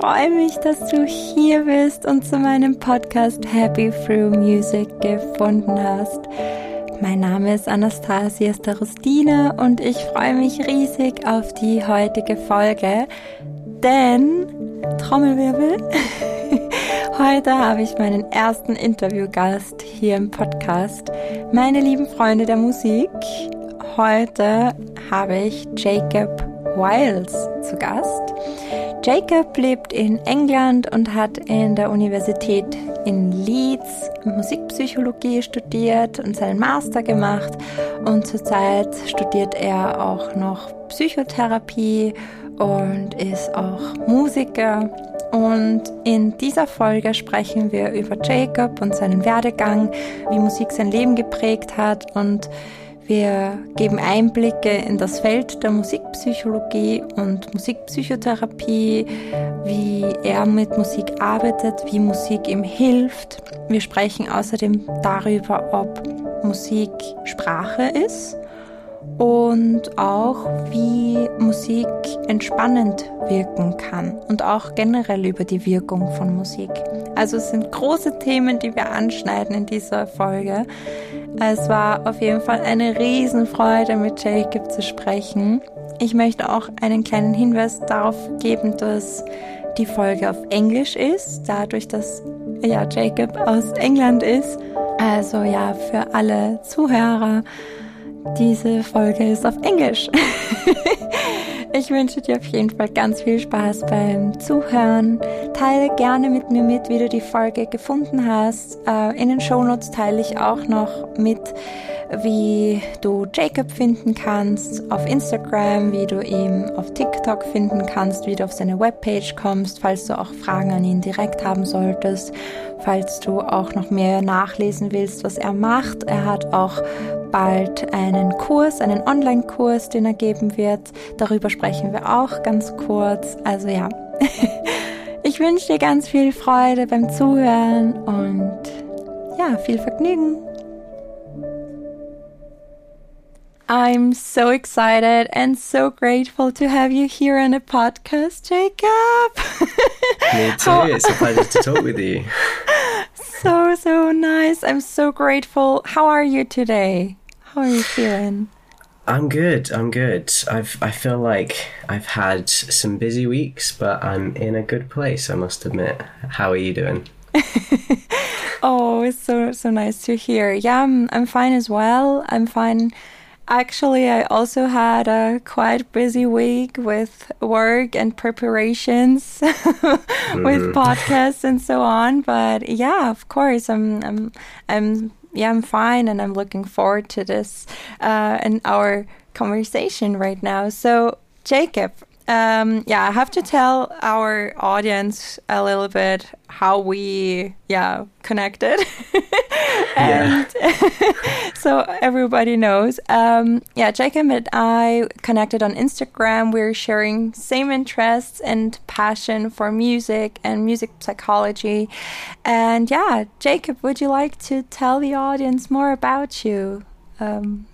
freue mich, dass du hier bist und zu meinem Podcast Happy Through Music gefunden hast. Mein Name ist Anastasia Starostina und ich freue mich riesig auf die heutige Folge, denn Trommelwirbel. Heute habe ich meinen ersten Interviewgast hier im Podcast. Meine lieben Freunde der Musik, heute habe ich Jacob Wiles zu Gast. Jacob lebt in England und hat in der Universität in Leeds Musikpsychologie studiert und seinen Master gemacht. Und zurzeit studiert er auch noch Psychotherapie und ist auch Musiker. Und in dieser Folge sprechen wir über Jacob und seinen Werdegang, wie Musik sein Leben geprägt hat und wir geben Einblicke in das Feld der Musikpsychologie und Musikpsychotherapie, wie er mit Musik arbeitet, wie Musik ihm hilft. Wir sprechen außerdem darüber, ob Musik Sprache ist und auch wie Musik entspannend wirken kann und auch generell über die Wirkung von Musik. Also es sind große Themen, die wir anschneiden in dieser Folge. Es war auf jeden Fall eine Riesenfreude, mit Jacob zu sprechen. Ich möchte auch einen kleinen Hinweis darauf geben, dass die Folge auf Englisch ist, dadurch, dass ja Jacob aus England ist. Also ja, für alle Zuhörer diese Folge ist auf Englisch. ich wünsche dir auf jeden Fall ganz viel Spaß beim Zuhören. Teile gerne mit mir mit, wie du die Folge gefunden hast. Äh, in den Shownotes teile ich auch noch mit, wie du Jacob finden kannst auf Instagram, wie du ihn auf TikTok finden kannst, wie du auf seine Webpage kommst, falls du auch Fragen an ihn direkt haben solltest, falls du auch noch mehr nachlesen willst, was er macht. Er hat auch bald einen Kurs, einen Online-Kurs, den er geben wird. Darüber sprechen wir auch ganz kurz. Also ja, ich wünsche dir ganz viel Freude beim Zuhören und ja, viel Vergnügen. I'm so excited and so grateful to have you here on the podcast, Jacob. Me too. it's a pleasure to talk with you. So, so nice. I'm so grateful. How are you today? How are you feeling? I'm good. I'm good. I've I feel like I've had some busy weeks, but I'm in a good place, I must admit. How are you doing? oh, it's so so nice to hear. Yeah, I'm, I'm fine as well. I'm fine Actually, I also had a quite busy week with work and preparations with mm. podcasts and so on. But yeah, of course, I'm, I'm, I'm, yeah, I'm fine, and I'm looking forward to this uh, and our conversation right now. So, Jacob, um, yeah, I have to tell our audience a little bit how we, yeah, connected. and so everybody knows. Um, yeah, Jacob and I connected on Instagram. We're sharing same interests and passion for music and music psychology. And yeah, Jacob, would you like to tell the audience more about you? Um,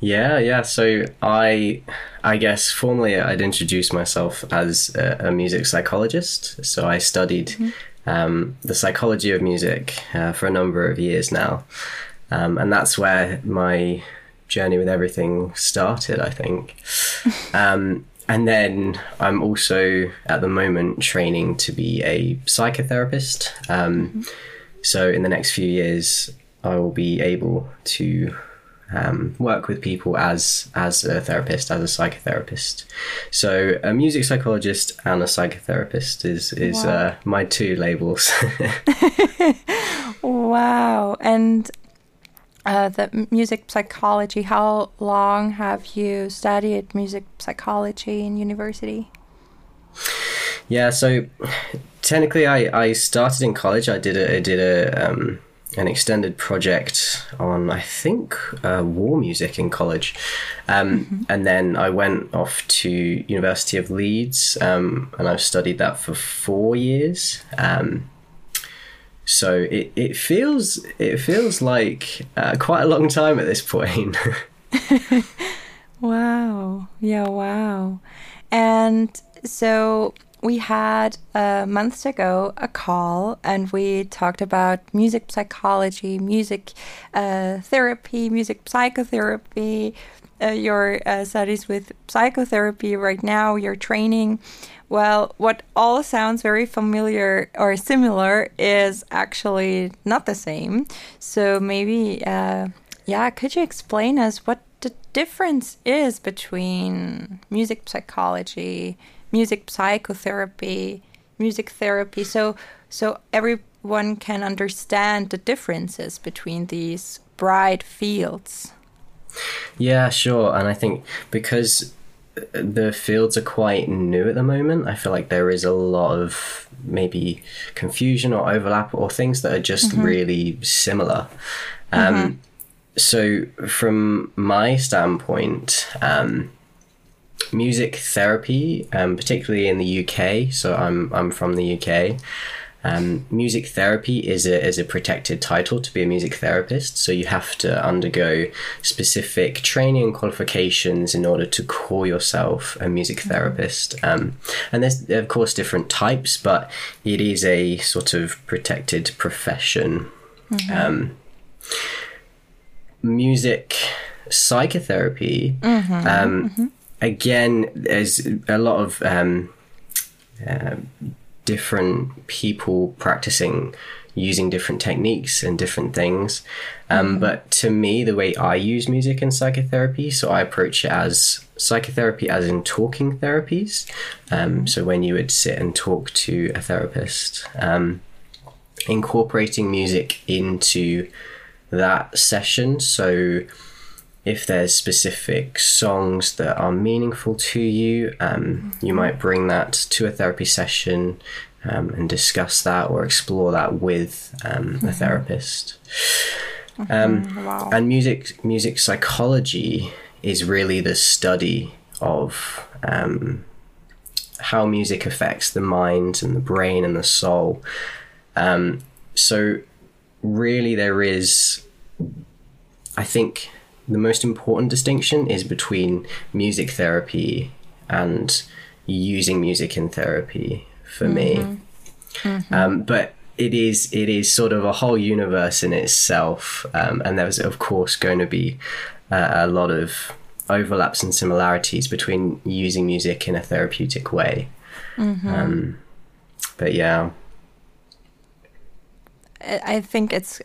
yeah, yeah. So I, I guess formally I'd introduce myself as a, a music psychologist. So I studied mm-hmm. um, the psychology of music uh, for a number of years now, um, and that's where my journey with everything started. I think. um, and then I'm also at the moment training to be a psychotherapist. Um, mm-hmm. So in the next few years, I will be able to um, work with people as as a therapist, as a psychotherapist. So a music psychologist and a psychotherapist is is wow. uh, my two labels. wow! And uh, the music psychology. How long have you studied music psychology in university? Yeah, so technically, I, I started in college. I did a I did a um, an extended project on, I think, uh, war music in college. Um, mm-hmm. And then I went off to University of Leeds, um, and I've studied that for four years. Um, so it, it feels it feels like uh, quite a long time at this point. wow! Yeah, wow! And so we had uh, months ago a call and we talked about music psychology, music uh, therapy, music psychotherapy, uh, your uh, studies with psychotherapy right now, your training. Well, what all sounds very familiar or similar is actually not the same. So maybe, uh, yeah, could you explain us what the difference is between music psychology, music psychotherapy, music therapy? So, so everyone can understand the differences between these bright fields. Yeah, sure. And I think because the fields are quite new at the moment, I feel like there is a lot of maybe confusion or overlap or things that are just mm-hmm. really similar. Um, mm-hmm. So, from my standpoint, um, music therapy, um, particularly in the UK, so I'm, I'm from the UK. Um, music therapy is a, is a protected title to be a music therapist, so you have to undergo specific training and qualifications in order to call yourself a music mm-hmm. therapist. Um, and there's, of course, different types, but it is a sort of protected profession. Mm-hmm. Um, music psychotherapy, mm-hmm. Um, mm-hmm. Again, there's a lot of. Um, uh, different people practicing using different techniques and different things. Um, mm-hmm. But to me, the way I use music in psychotherapy, so I approach it as psychotherapy as in talking therapies. Um, so when you would sit and talk to a therapist, um, incorporating music into that session. So if there's specific songs that are meaningful to you, um, you might bring that to a therapy session um, and discuss that or explore that with um, mm-hmm. a therapist. Mm-hmm. Um, wow. And music, music psychology is really the study of um, how music affects the mind and the brain and the soul. Um, so, really, there is, I think the most important distinction is between music therapy and using music in therapy for mm-hmm. me. Mm-hmm. Um, but it is it is sort of a whole universe in itself, um, and there's of course going to be uh, a lot of overlaps and similarities between using music in a therapeutic way. Mm-hmm. Um, but yeah, I think it's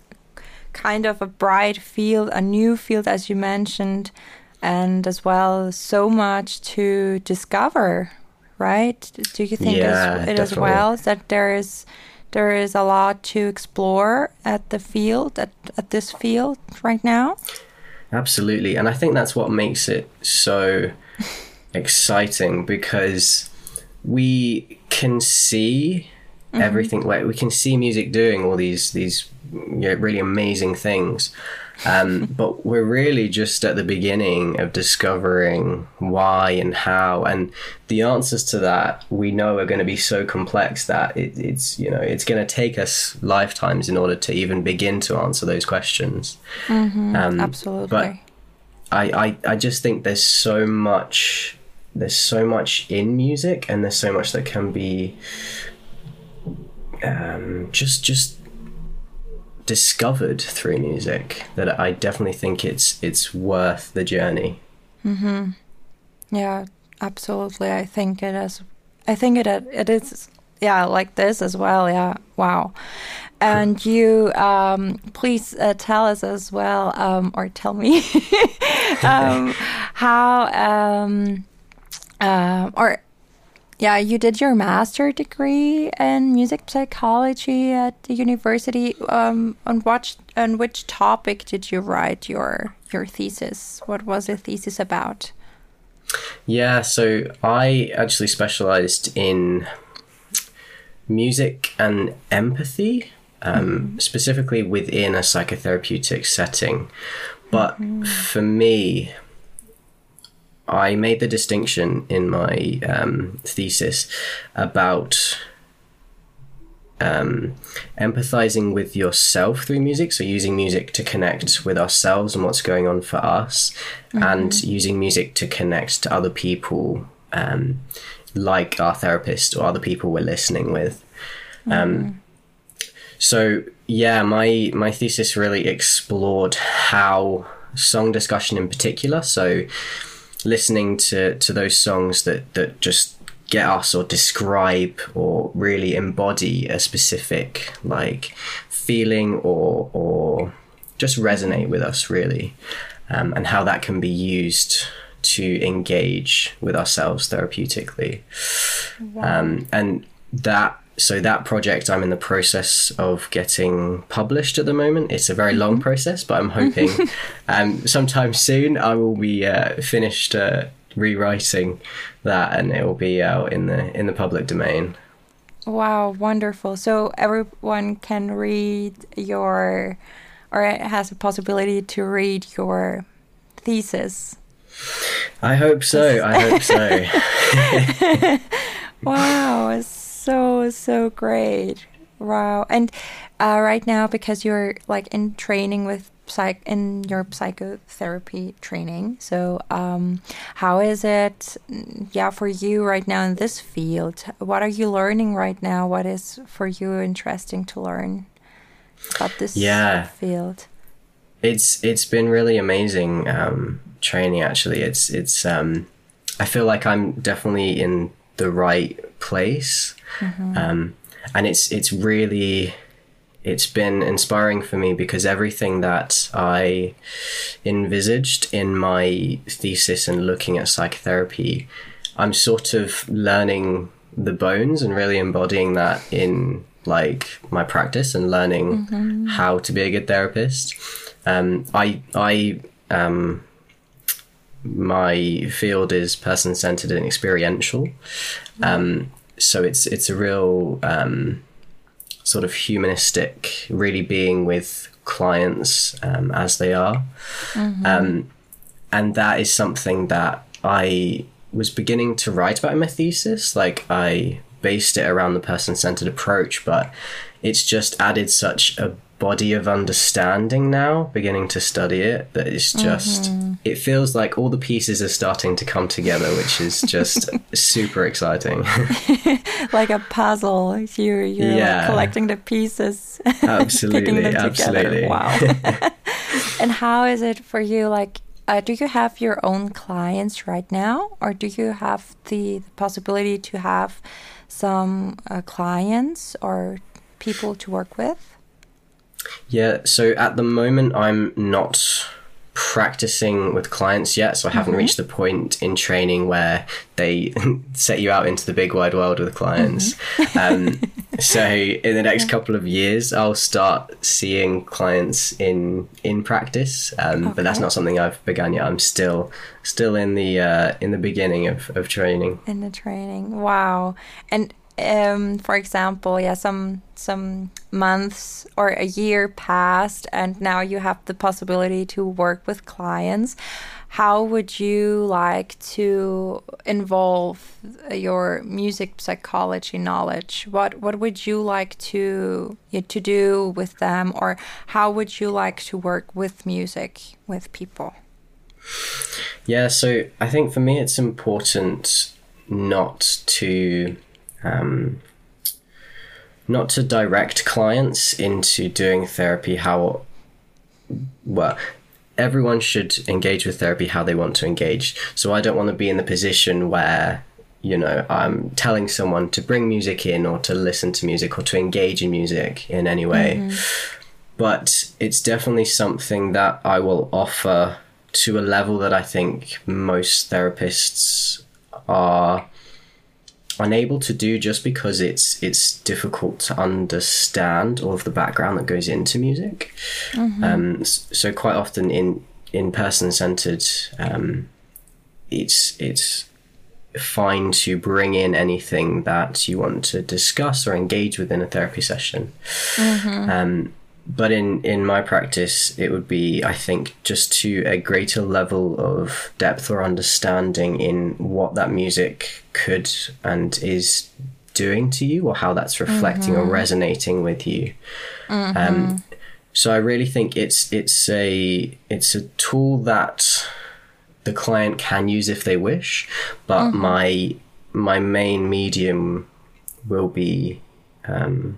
kind of a bright field, a new field, as you mentioned, and as well, so much to discover, right? Do you think yeah, as, it as well that there is there is a lot to explore at the field at, at this field right now? Absolutely, and I think that's what makes it so exciting because we can see mm-hmm. everything. Like we can see music doing all these these you know, really amazing things. Um, but we're really just at the beginning of discovering why and how, and the answers to that we know are going to be so complex that it, it's you know it's going to take us lifetimes in order to even begin to answer those questions. Mm-hmm, um, absolutely. But I, I I just think there's so much there's so much in music, and there's so much that can be um, just just discovered through music that I definitely think it's it's worth the journey. Mm-hmm. Yeah, absolutely. I think it is. I think it it is. Yeah, like this as well. Yeah. Wow. And you, um, please uh, tell us as well, um, or tell me um, how, um, uh, or yeah, you did your master degree in music psychology at the university. Um, on what on which topic did you write your your thesis? What was the thesis about? Yeah, so I actually specialized in music and empathy, um, mm-hmm. specifically within a psychotherapeutic setting. But mm-hmm. for me, I made the distinction in my um, thesis about um, empathizing with yourself through music. So, using music to connect with ourselves and what's going on for us, mm-hmm. and using music to connect to other people um, like our therapist or other people we're listening with. Um, so yeah, my my thesis really explored how song discussion in particular. So listening to to those songs that that just get us or describe or really embody a specific like feeling or or just resonate with us really um, and how that can be used to engage with ourselves therapeutically. Um, and that so that project i'm in the process of getting published at the moment it's a very long process but i'm hoping um, sometime soon i will be uh, finished uh, rewriting that and it will be out in the in the public domain Wow, wonderful. So everyone can read your, or has a possibility to read your thesis. i hope so i hope so Wow, so so great. Wow, and uh, right now because you're like in training with psych in your psychotherapy training, so um, how is it? Yeah, for you right now in this field, what are you learning right now? What is for you interesting to learn about this Yeah. field? it's it's been really amazing um, training actually it's it's um, i feel like i'm definitely in the right place. Um, and it's it's really it's been inspiring for me because everything that i envisaged in my thesis and looking at psychotherapy i'm sort of learning the bones and really embodying that in like my practice and learning how to be a good therapist. Um, I I um, my field is person centered and experiential, um, so it's it's a real um, sort of humanistic, really being with clients um, as they are, um, and that is something that I was beginning to write about in my thesis. Like I based it around the person centered approach, but it's just added such a body of understanding now beginning to study it that it's just it feels like all the pieces are starting to come together which is just super exciting Like a puzzle, you're you're like collecting the pieces, absolutely them absolutely together. Wow. and how is it for you? Like, uh, do you have your own clients right now, or do you have the, the possibility to have some uh, clients or people to work with? Yeah, so at the moment, I'm not practicing with clients yet, so I haven't reached the point in training where they set you out into the big wide world with clients. Um, so in the next couple of years, I'll start seeing clients in in practice, um, but that's not something I've begun yet. I'm still still in the uh, in the beginning of, of training. in the training. Wow. And um, for example, yeah, some some months or a year passed, and now you have the possibility to work with clients. How would you like to involve your music psychology knowledge? What what would you like to to do with them, or how would you like to work with music with people? Yeah, so I think for me it's important not to um, not to direct clients into doing therapy how well everyone should engage with therapy how they want to engage. So I don't want to be in the position where you know I'm telling someone to bring music in or to listen to music or to engage in music in any way. Mm-hmm. But it's definitely something that I will offer to a level that I think most therapists are unable to do just because it's it's difficult to understand all of the background that goes into music. Um, so quite often in in person centered, um, it's it's fine to bring in anything that you want to discuss or engage with in a therapy session. Um, but in in my practice, it would be I think just to a greater level of depth or understanding in what that music could and is doing to you, or how that's reflecting or resonating with you. Um, so I really think it's it's a it's a tool that the client can use if they wish, but my my main medium will be um,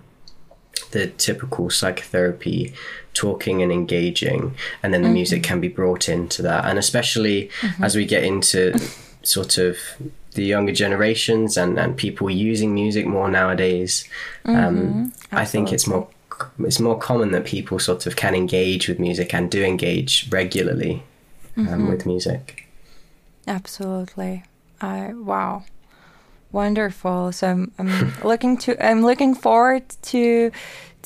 the typical psychotherapy talking and engaging and then the mm-hmm. music can be brought into that and especially mm-hmm. as we get into sort of the younger generations and, and people using music more nowadays um, mm-hmm. i think it's more it's more common that people sort of can engage with music and do engage regularly um, mm-hmm. with music absolutely i wow wonderful so I'm, I'm looking to i'm looking forward to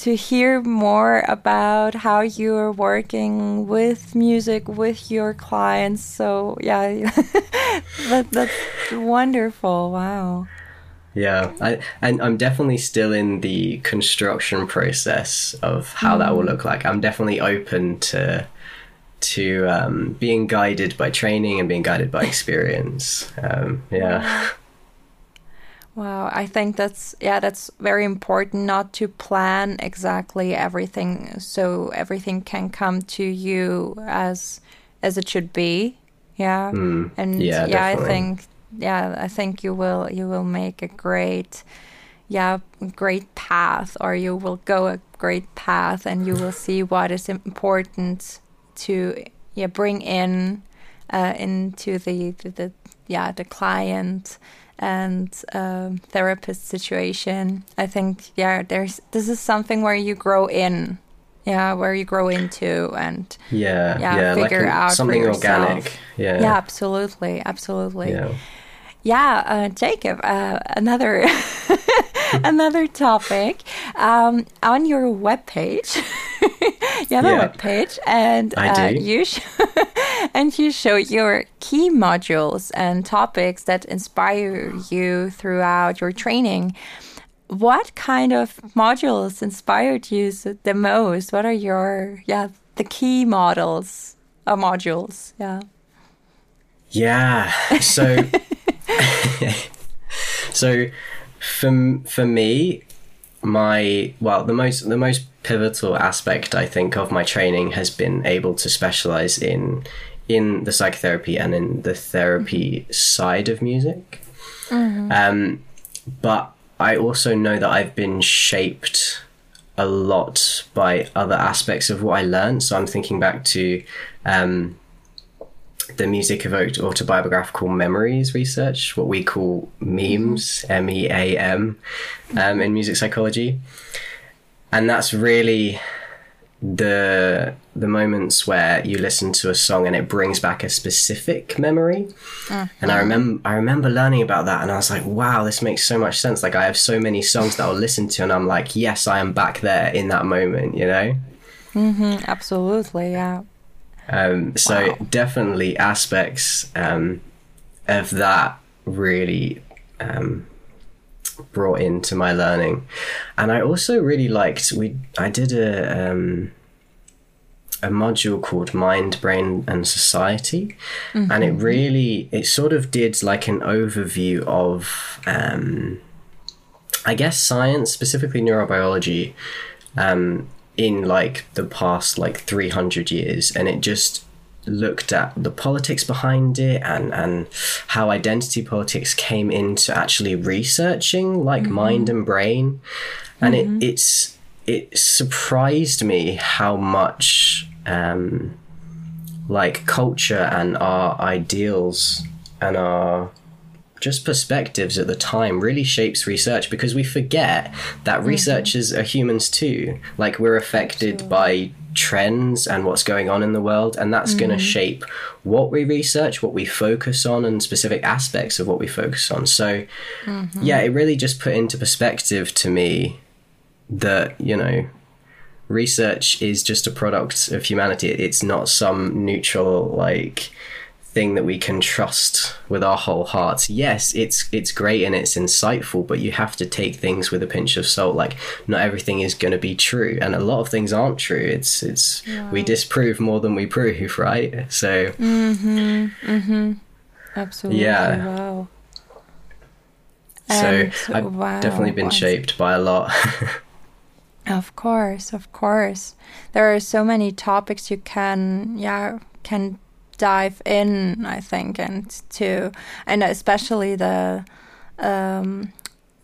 to hear more about how you're working with music with your clients. So yeah, that, that's wonderful. Wow. Yeah, I, and I'm definitely still in the construction process of how mm. that will mm. look like. I'm definitely open to to um, being guided by training and being guided by experience. Um, yeah. Wow, I think that's yeah, that's very important not to plan exactly everything so everything can come to you as as it should be. Yeah. Mm, and yeah, yeah I think yeah, I think you will you will make a great yeah, great path or you will go a great path and you will see what is important to yeah, bring in uh, into the, the, the yeah, the client and um, therapist situation. I think yeah, there's this is something where you grow in, yeah, where you grow into and yeah, yeah, yeah figure like out something organic. Yeah, yeah, absolutely, absolutely. Yeah, yeah uh, Jacob. Uh, another another topic um, on your webpage. you have yeah. a webpage, and uh, you and you show your key modules and topics that inspire you throughout your training. What kind of modules inspired you the most? What are your yeah the key models uh, modules? Yeah. Yeah. So. so for for me, my well, the most the most pivotal aspect I think of my training has been able to specialize in in the psychotherapy and in the therapy side of music. Mm-hmm. Um, but I also know that I've been shaped a lot by other aspects of what I learned. So I'm thinking back to um, the music evoked autobiographical memories research, what we call MEAMs, M E A M, um, in music psychology, and that's really the the moments where you listen to a song and it brings back a specific memory. Uh-huh. and i remember i remember learning about that and i was like wow this makes so much sense. Like i have so many songs that i'll listen to and i'm like yes i am back there in that moment you know? Mm-hmm, absolutely yeah um, so wow. definitely aspects um, of that really um, brought into my learning, and I also really liked we. I did a um, a module called Mind, Brain, and Society, mm-hmm. and it really it sort of did like an overview of. Um, I guess science, specifically neurobiology, um, in like the past like 300 years and it just looked at the politics behind it and and how identity politics came into actually researching like mm-hmm. mind and brain and mm-hmm. it it's it surprised me how much um like culture and our ideals and our just perspectives at the time really shapes research because we forget that mm-hmm. researchers are humans too. Like we're affected by trends and what's going on in the world, and that's mm-hmm. going to shape what we research, what we focus on, and specific aspects of what we focus on. So, mm-hmm. yeah, it really just put into perspective to me that, you know, research is just a product of humanity. It's not some neutral, like, thing that we can trust with our whole hearts. Yes, it's it's great and it's insightful, but you have to take things with a pinch of salt. Like not everything is going to be true, and a lot of things aren't true. It's it's we disprove more than we prove, right? So. Mhm. Mhm. Absolutely. Yeah. Wow. So I've wow, definitely been shaped by a lot. of course, of course. There are so many topics you can, yeah, can dive in, I think, and to and especially the um,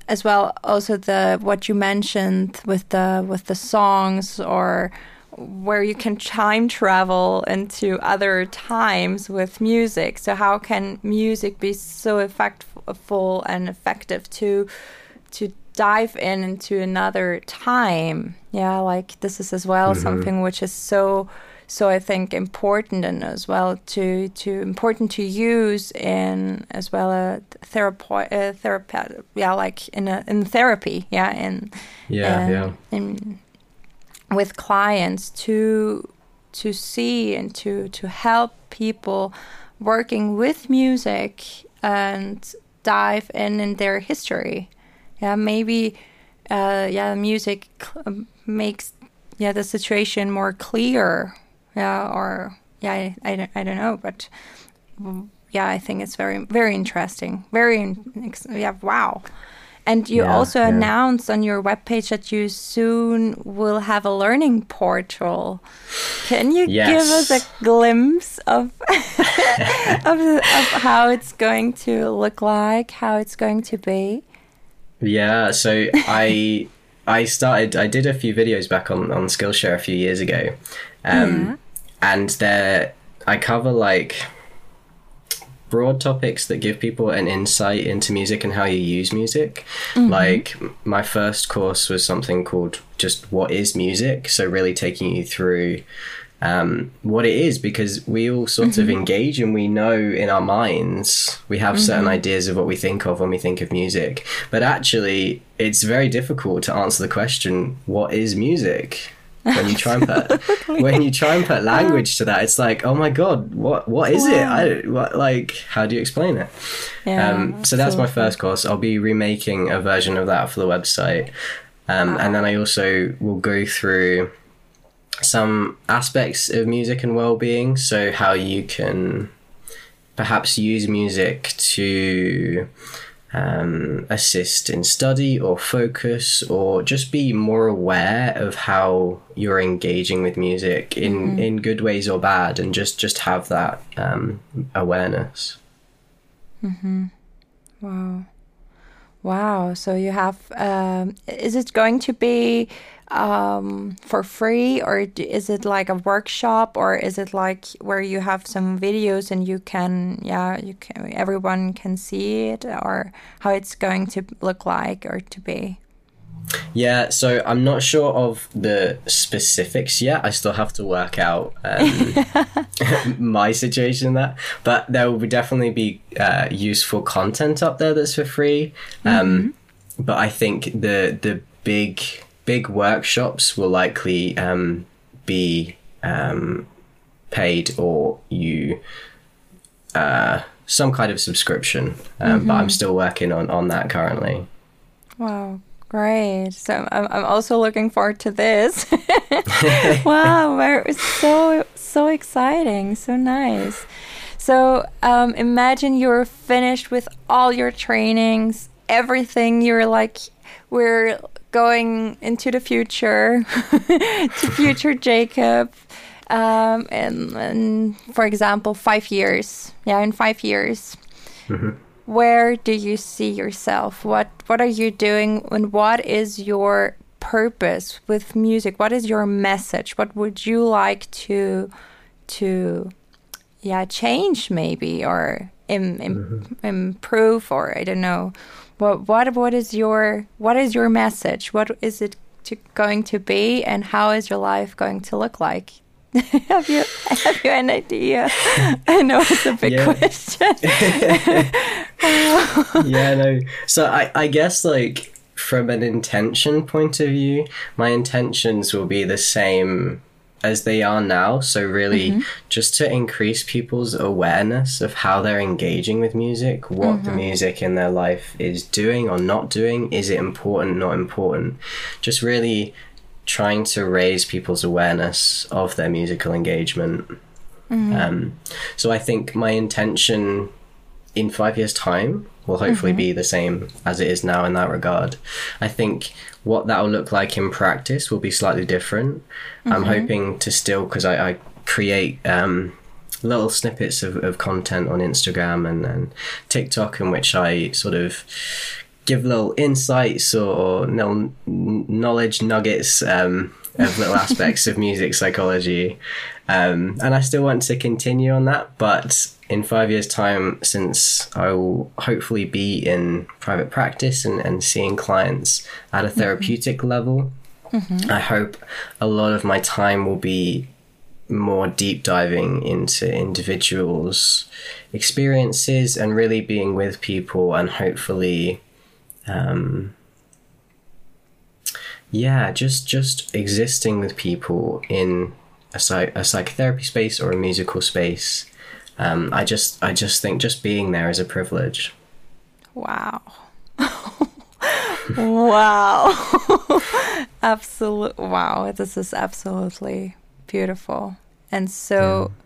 as well also the what you mentioned with the with the songs or where you can time travel into other times with music so how can music be so effectful and effective to to dive in into another time yeah like this is as well mm -hmm. something which is so so I think important and as well to to important to use in as well a therapy uh, yeah like in a in therapy yeah in yeah yeah. in with clients to to see and to to help people working with music and dive in in their history. Yeah maybe uh yeah music makes yeah the situation more clear yeah or yeah I, I, don't, I don't know but yeah i think it's very very interesting very yeah wow and you yeah, also yeah. announced on your webpage that you soon will have a learning portal. Can you yes. give us a glimpse of of, of, how it's going to look like, how it's going to be? Yeah, so I I started I did a few videos back on on Skillshare a few years ago. Um, yeah and there I cover like broad topics that give people an insight into music and how you use music. Mm-hmm. Like my first course was something called just what is music, so really taking you through um, what it is because we all sort mm-hmm. of engage and we know in our minds we have mm-hmm. certain ideas of what we think of when we think of music but actually it's very difficult to answer the question what is music when you try and put when you try and put language to that it's like oh my god what what is it? i what like how do you explain it? Yeah, um, so that's my first course. I'll be remaking a version of that for the website. Um, wow. and then i also will go through some aspects of music and well-being. So how you can perhaps use music to um, assist in study or focus or just be more aware of how you're engaging with music in, mm-hmm. in good ways or bad and just, just have that um, awareness. Mm-hmm. Wow. Wow. So you have, um, is it going to be um, for free, or is it like a workshop, or is it like where you have some videos and you can, yeah, you can, everyone can see it, or how it's going to look like or to be? Yeah, so I'm not sure of the specifics yet. I still have to work out um, my situation in that. But there will be definitely be uh, useful content up there that's for free. Um, mm-hmm. But I think the the big big workshops will likely um, be um, paid or you uh, some kind of subscription. Um, mm-hmm. But I'm mm-hmm. still working on on that currently. Wow. Great. So I'm, I'm also looking forward to this. wow, we're so so exciting, so nice. So um, imagine you're finished with all your trainings, everything. You're like, we're going into the future to future Jacob. Um, and, and, for example, five years. Yeah, in five years. Mm-hmm. Where do you see yourself? What What are you doing? And what is your purpose with music? What is your message? What would you like to to yeah change maybe or Im, Im, mm-hmm. improve or I don't know what what what is your what is your message? What is it to, going to be, and how is your life going to look like? have you have you an idea? I know it's a big yeah. question. yeah, no. So I I guess like from an intention point of view, my intentions will be the same as they are now. So, really, mm-hmm. just to increase people's awareness of how they're engaging with music, what mm-hmm. the music in their life is doing or not doing. Is it important, not important? Just really trying to raise people's awareness of their musical engagement. Mm-hmm. Um, so, I think my intention in five years' time will hopefully mm-hmm. be the same as it is now in that regard. I think what that will look like in practice will be slightly different. Mm-hmm. I'm hoping to still, because I, I, create um, little snippets of, of content on Instagram and, and TikTok in which I sort of give little insights or little knowledge nuggets um, of little aspects of music psychology. Um, and I still want to continue on that, but in five years' time, since I will hopefully be in private practice and, and seeing clients at a therapeutic mm-hmm. level, mm-hmm. I hope a lot of my time will be more deep diving into individuals' experiences and really being with people and hopefully um, yeah just just existing with people in a, psych- a psychotherapy space or a musical space um, i just i just think just being there is a privilege. Wow. Wow. Absolute wow this is absolutely beautiful and so yeah.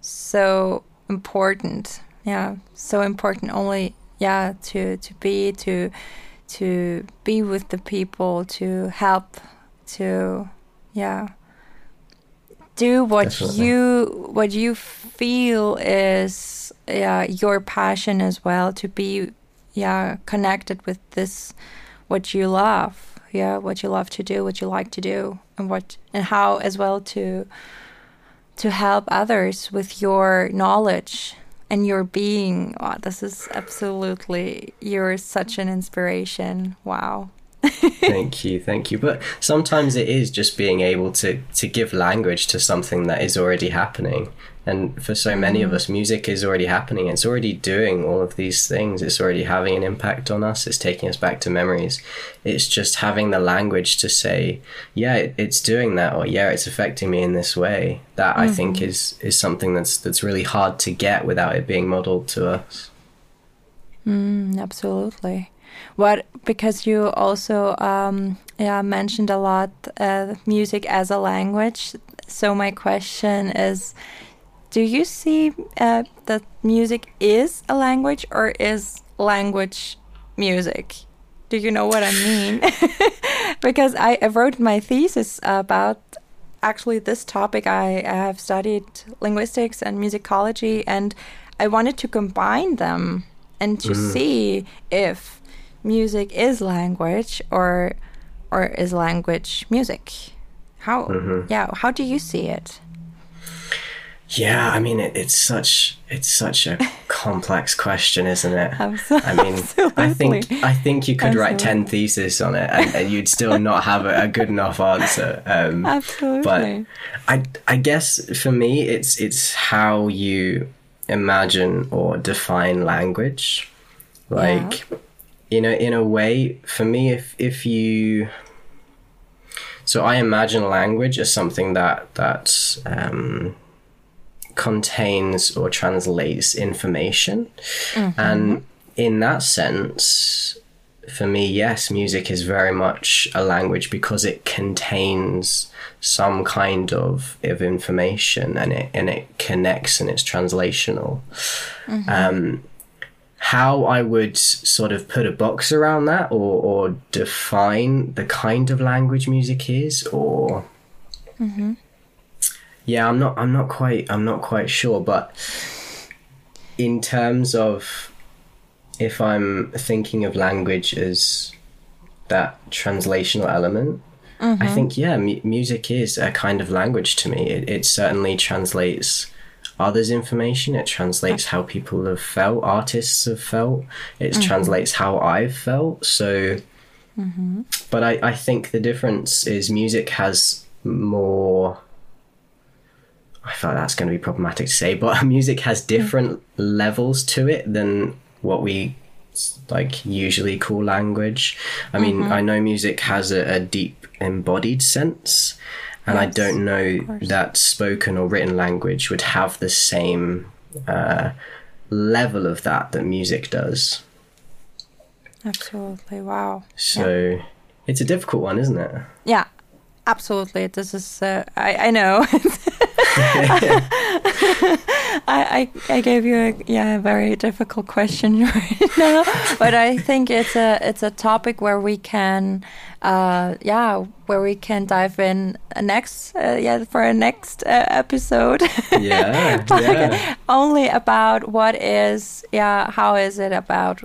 so important. Yeah so important only yeah to to be to to be with the people to help to yeah do what Definitely. you what you feel is yeah your passion as well to be yeah connected with this what you love yeah what you love to do what you like to do and what and how as well to to help others with your knowledge and your being. Oh, this is absolutely, you're such an inspiration. Wow. Thank you, thank you. But sometimes it is just being able to to give language to something that is already happening. And for so many of mm. us, music is already happening. It's already doing all of these things. It's already having an impact on us. It's taking us back to memories. It's just having the language to say, yeah, it's doing that, or yeah, it's affecting me in this way. That mm-hmm. I think mm-hmm. is is something that's that's really hard to get without it being modeled to us. Mm, absolutely. What because you also um, yeah mentioned a lot uh, music as a language. So my question is do you see uh, that music is a language or is language music? Do you know what I mean? because I, I, wrote my thesis about actually this topic. I, I have studied linguistics and musicology, and I wanted to combine them and to mm. see if music is language or or is language music. How mm -hmm. yeah? How do you see it? Yeah, I mean, it, it's such it's such a complex question, isn't it? Absolutely. I mean, I think I think you could Absolutely. write ten theses on it, and, and you'd still not have a, a good enough answer. Um, Absolutely. But I I guess for me, it's it's how you imagine or define language. Like, yeah. In a in a way, for me, if if you so I imagine language as something that that um, contains or translates information. Mm-hmm. And in that sense, for me, yes, music is very much a language because it contains some kind of, of information and it and it connects and it's translational. Mm-hmm. Um, how I would sort of put a box around that or, or define the kind of language music is or mm-hmm. Yeah, I'm not. I'm not quite. I'm not quite sure. But in terms of if I'm thinking of language as that translational element, mm-hmm. I think yeah, m- music is a kind of language to me. It, it certainly translates others' information. It translates how people have felt, artists have felt. It mm-hmm. translates how I've felt. So, mm-hmm. but I, I think the difference is music has more I feel like that's going to be problematic to say, but music has different levels to it than what we like usually call language. I mean, mm-hmm. I know music has a, a deep embodied sense, and yes, I don't know that spoken or written language would have the same uh, level of that that music does. Absolutely. Wow. So yeah. it's a difficult one, isn't it? Yeah, absolutely. This is, uh, I, I know. I, I, I gave you a yeah a very difficult question right now, but I think it's a it's a topic where we can uh, yeah where we can dive in next uh, yeah for a next uh, episode. Yeah, yeah. Only about what is yeah how is it about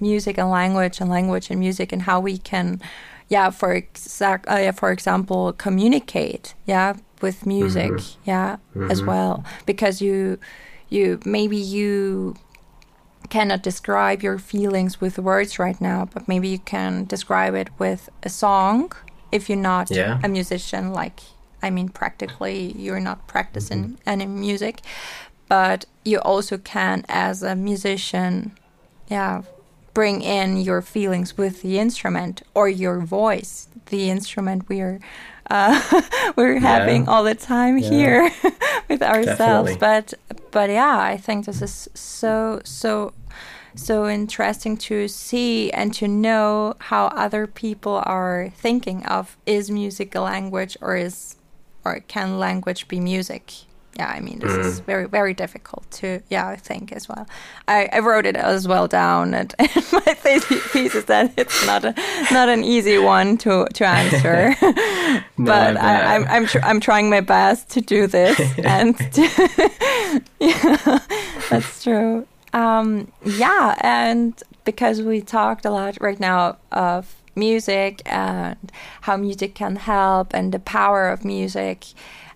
music and language and language and music and how we can yeah for exact uh, yeah, for example communicate yeah with music Mm-hmm. yeah as well because you you maybe you cannot describe your feelings with words right now but maybe you can describe it with a song if you're not Yeah. a musician like i mean practically you're not practicing any music but you also can as a musician yeah bring in your feelings with the instrument or your voice the instrument we're uh, we're having all the time Yeah. here with ourselves Definitely. but but yeah i think this is so so so interesting to see and to know how other people are thinking of is music a language or is or can language be music yeah i mean this is very very difficult to yeah i think as well i, I wrote it as well down and, and my thesis that it's not a not an easy one to to answer but I bet. I'm I'm, tr- I'm trying my best to do this, and to, yeah, that's true. Um, yeah, and because we talked a lot right now of music and how music can help and the power of music,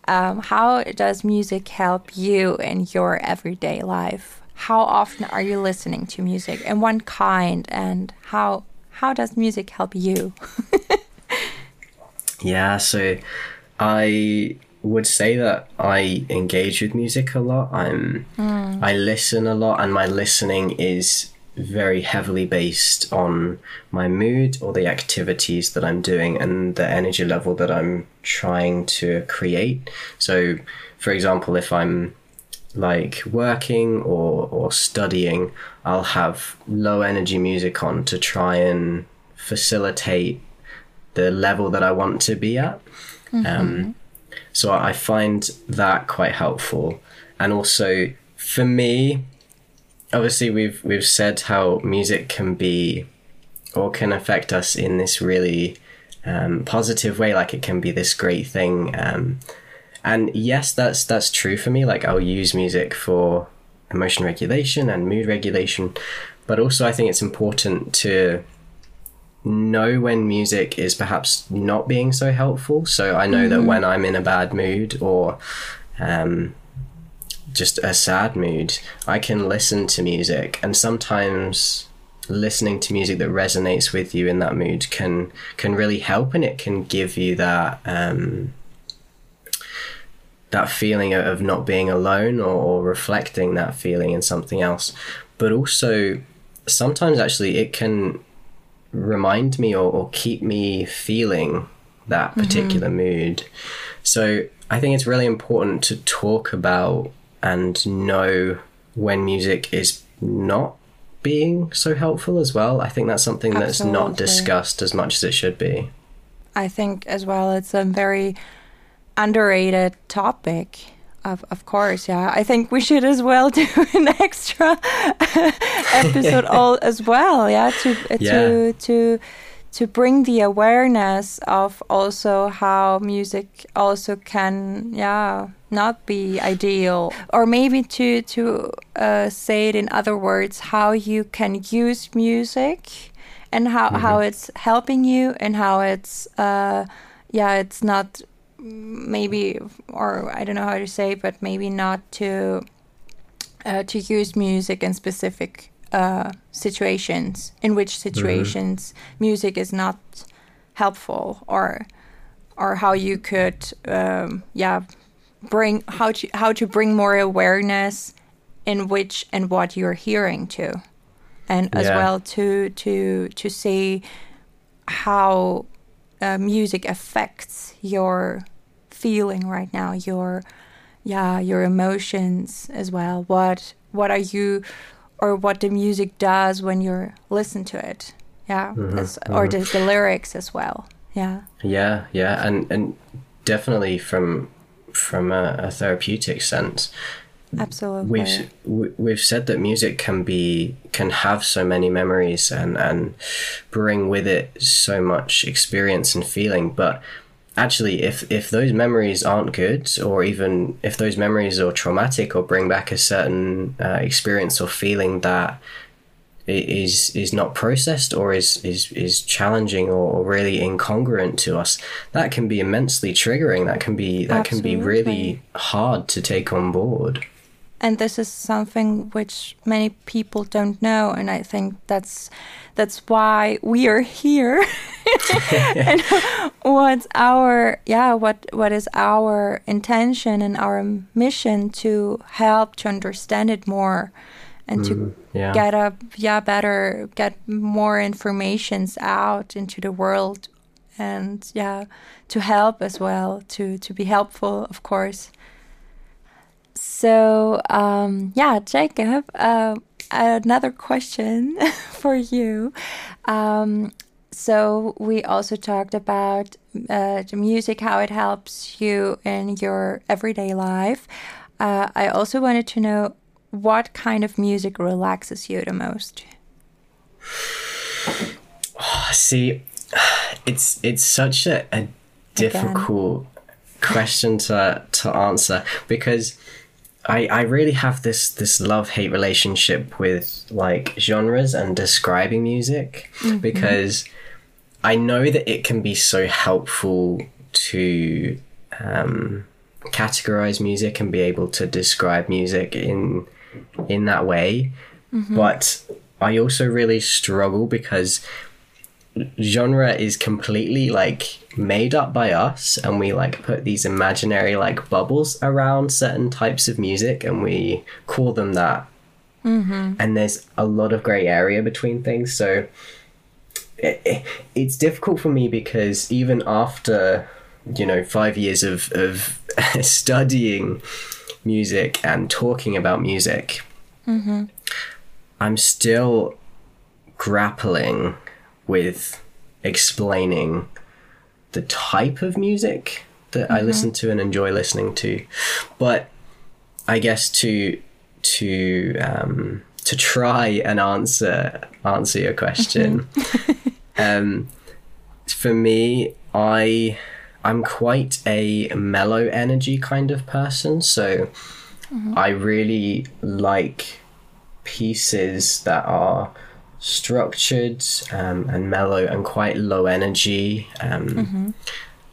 um, how does music help you in your everyday life? How often are you listening to music, and what kind, and how how does music help you? Yeah, so I would say that I engage with music a lot. I'm I listen a lot and my listening is very heavily based on my mood or the activities that I'm doing and the energy level that I'm trying to create. So for example, if I'm like working or or studying, I'll have low energy music on to try and facilitate the level that I want to be at. Um, so I find that quite helpful. And also for me, obviously we've we've said how music can be or can affect us in this really um, positive way. Like it can be this great thing. Um, and yes, that's that's true for me. Like I'll use music for emotion regulation and mood regulation, but also I think it's important to know when music is perhaps not being so helpful. So I know that when I'm in a bad mood or um, just a sad mood, I can listen to music, and sometimes listening to music that resonates with you in that mood can can really help, and it can give you that. Um, that feeling of not being alone or, or reflecting that feeling in something else but also sometimes actually it can remind me or, or keep me feeling that particular mood. So I think it's really important to talk about and know when music is not being so helpful as well. I think that's something that's not discussed as much as it should be. I think as well it's a very underrated topic. Of, of course, yeah. I think we should as well do an extra episode all as well, yeah, to Yeah. to to to bring the awareness of also how music also can, yeah, not be ideal, or maybe to to uh, say it in other words, how you can use music and how how it's helping you and how it's uh yeah it's not maybe or I don't know how to say but maybe not to uh, to use music in specific uh, situations in which situations music is not helpful or or how you could um, yeah bring how to how to bring more awareness in which and what you're hearing to. And as Yeah. well to to to see how uh, music affects your feeling right now your yeah your emotions as well. What what are you or what the music does when you listen to it. Yeah mm-hmm, as, or mm-hmm. the, the lyrics as well. Yeah. Yeah, yeah, and and definitely from from a, a therapeutic sense, absolutely. we've we've said that music can be can have so many memories and and bring with it so much experience and feeling but actually if if those memories aren't good or even if those memories are traumatic or bring back a certain uh, experience or feeling that is is not processed or is is is challenging or really incongruent to us that can be immensely triggering that can be that Absolutely. can be really hard to take on board and this is something which many people don't know and i think that's that's why we are here. And what's our yeah what what is our intention and our mission to help to understand it more and to mm, yeah. get a yeah better get more informations out into the world and yeah to help as well to to be helpful of course so um yeah jacob uh, another question for you um so we also talked about uh, the music how it helps you in your everyday life uh, i also wanted to know what kind of music relaxes you the most? Oh, see, it's it's such a, a difficult Again. question to to answer because I I really have this this love hate relationship with like genres and describing music mm-hmm. because I know that it can be so helpful to um, categorize music and be able to describe music in in that way. Mm-hmm. But I also really struggle because genre is completely like made up by us and we like put these imaginary like bubbles around certain types of music and we call them that mm-hmm. and there's a lot of gray area between things so it, it, it's difficult for me because even after you know five years of, of studying music and talking about music, mm-hmm. I'm still grappling with explaining the type of music that mm-hmm. I listen to and enjoy listening to. But I guess to to um, to try and answer answer your question, mm-hmm. um, for me, I I'm quite a mellow energy kind of person, so mm-hmm. I really like pieces that are structured um, and mellow and quite low energy. Um, mm-hmm.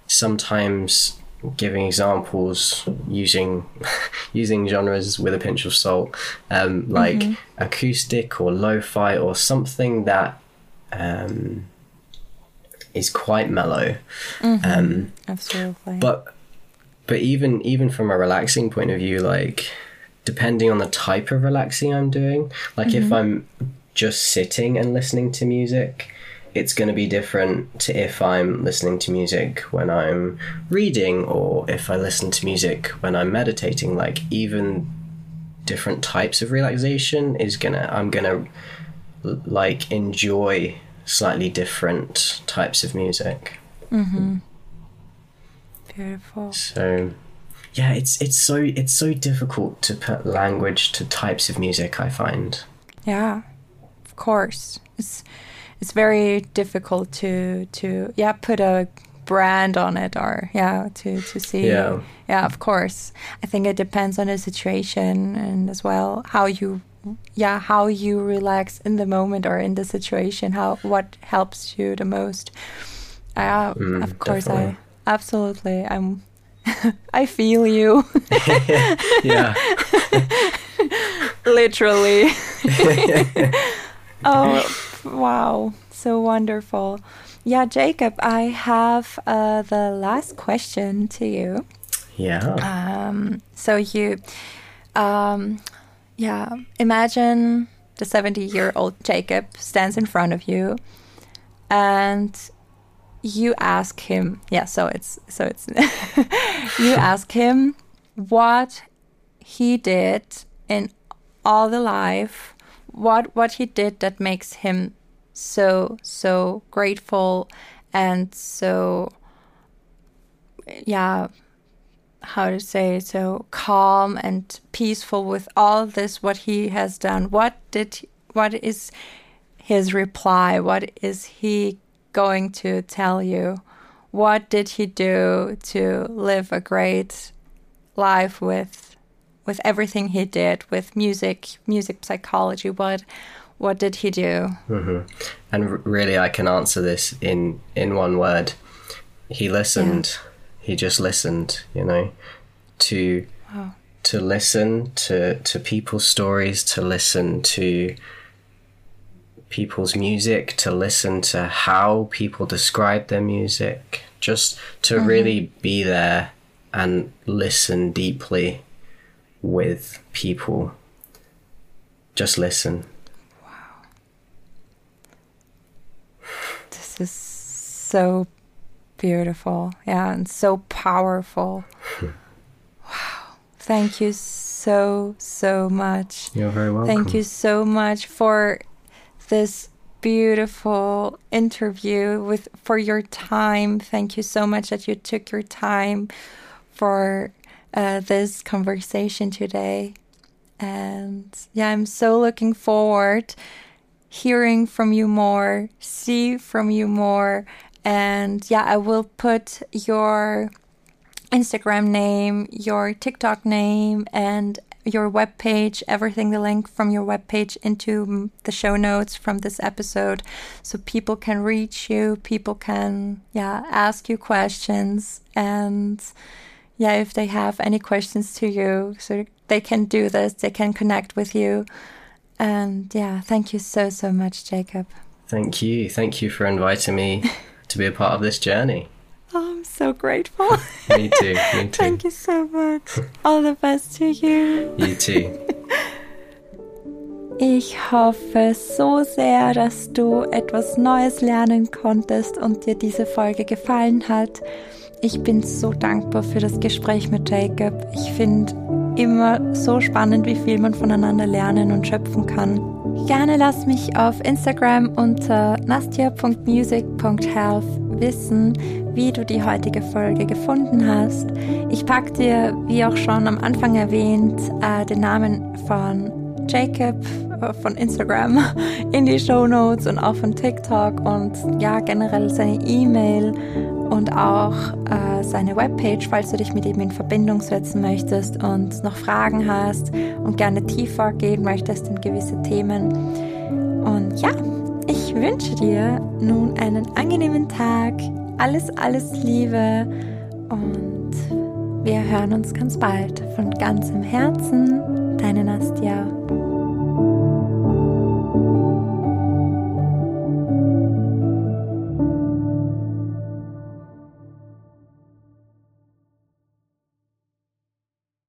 Sometimes giving examples using using genres with a pinch of salt, um, like mm-hmm. acoustic or lo-fi or something that um, is quite mellow. Mm-hmm. Um, Absolutely. But but even even from a relaxing point of view, like depending on the type of relaxing I'm doing, like mm-hmm. if I'm just sitting and listening to music, it's going to be different to if I'm listening to music when I'm reading or if I listen to music when I'm meditating. Like even different types of relaxation is gonna I'm gonna like enjoy slightly different types of music. Mm-hmm. Beautiful. So, yeah, it's it's so it's so difficult to put language to types of music. I find. Yeah, course. It's it's very difficult to to yeah put a brand on it or yeah to to see. Yeah. Yeah of course. I think it depends on the situation and as well how you yeah how you relax in the moment or in the situation how what helps you the most. Uh, mm, of course definitely. i absolutely i'm i feel you. Yeah. Literally oh wow. so wonderful. Yeah jacob i have uh, the last question to you. Yeah. Um so you um yeah, imagine the 70 year old Jacob stands in front of you and you ask him yeah so it's so it's you ask him what he did in all the life what what he did that makes him so so grateful and so yeah how to say so calm and peaceful with all this what he has done. What did what is his reply? What is he going to tell you? What did he do to live a great life with with everything he did with music music psychology what what did he do mm-hmm. and really i can answer this in in one word he listened yeah he just listened, you know, to wow. to listen to to people's stories, to listen to people's music, to listen to how people describe their music, just to mm-hmm. really be there and listen deeply with people. Just listen. Wow. This is so beautiful. Yeah, and so powerful. wow. Thank you so, so much. You're very welcome. Thank you so much for this beautiful interview with for your time. Thank you so much that you took your time for uh, this conversation today. And yeah, I'm so looking forward hearing from you more, see from you more, and yeah, I will put your Instagram name, your TikTok name, and your webpage, everything, the link from your webpage into the show notes from this episode so people can reach you, people can, yeah, ask you questions. And yeah, if they have any questions to you, so they can do this, they can connect with you. And yeah, thank you so, so much, Jacob. Thank you. Thank you for inviting me. to be a part of this journey. Oh, I'm so grateful. me too. Me too. Thank you so much. All the best to you. You too. Ich hoffe so sehr, dass du etwas Neues lernen konntest und dir diese Folge gefallen hat. Ich bin so dankbar für das Gespräch mit Jacob. Ich finde immer so spannend, wie viel man voneinander lernen und schöpfen kann. Gerne lass mich auf Instagram unter nastia.music.health wissen, wie du die heutige Folge gefunden hast. Ich packe dir, wie auch schon am Anfang erwähnt, äh, den Namen von Jacob äh, von Instagram in die Show Notes und auch von TikTok und ja, generell seine E-Mail und auch äh, seine Webpage, falls du dich mit ihm in Verbindung setzen möchtest und noch Fragen hast und gerne tiefer gehen möchtest in gewisse Themen. Und ja, ich wünsche dir nun einen angenehmen Tag, alles, alles Liebe und wir hören uns ganz bald von ganzem Herzen, deine Nastia.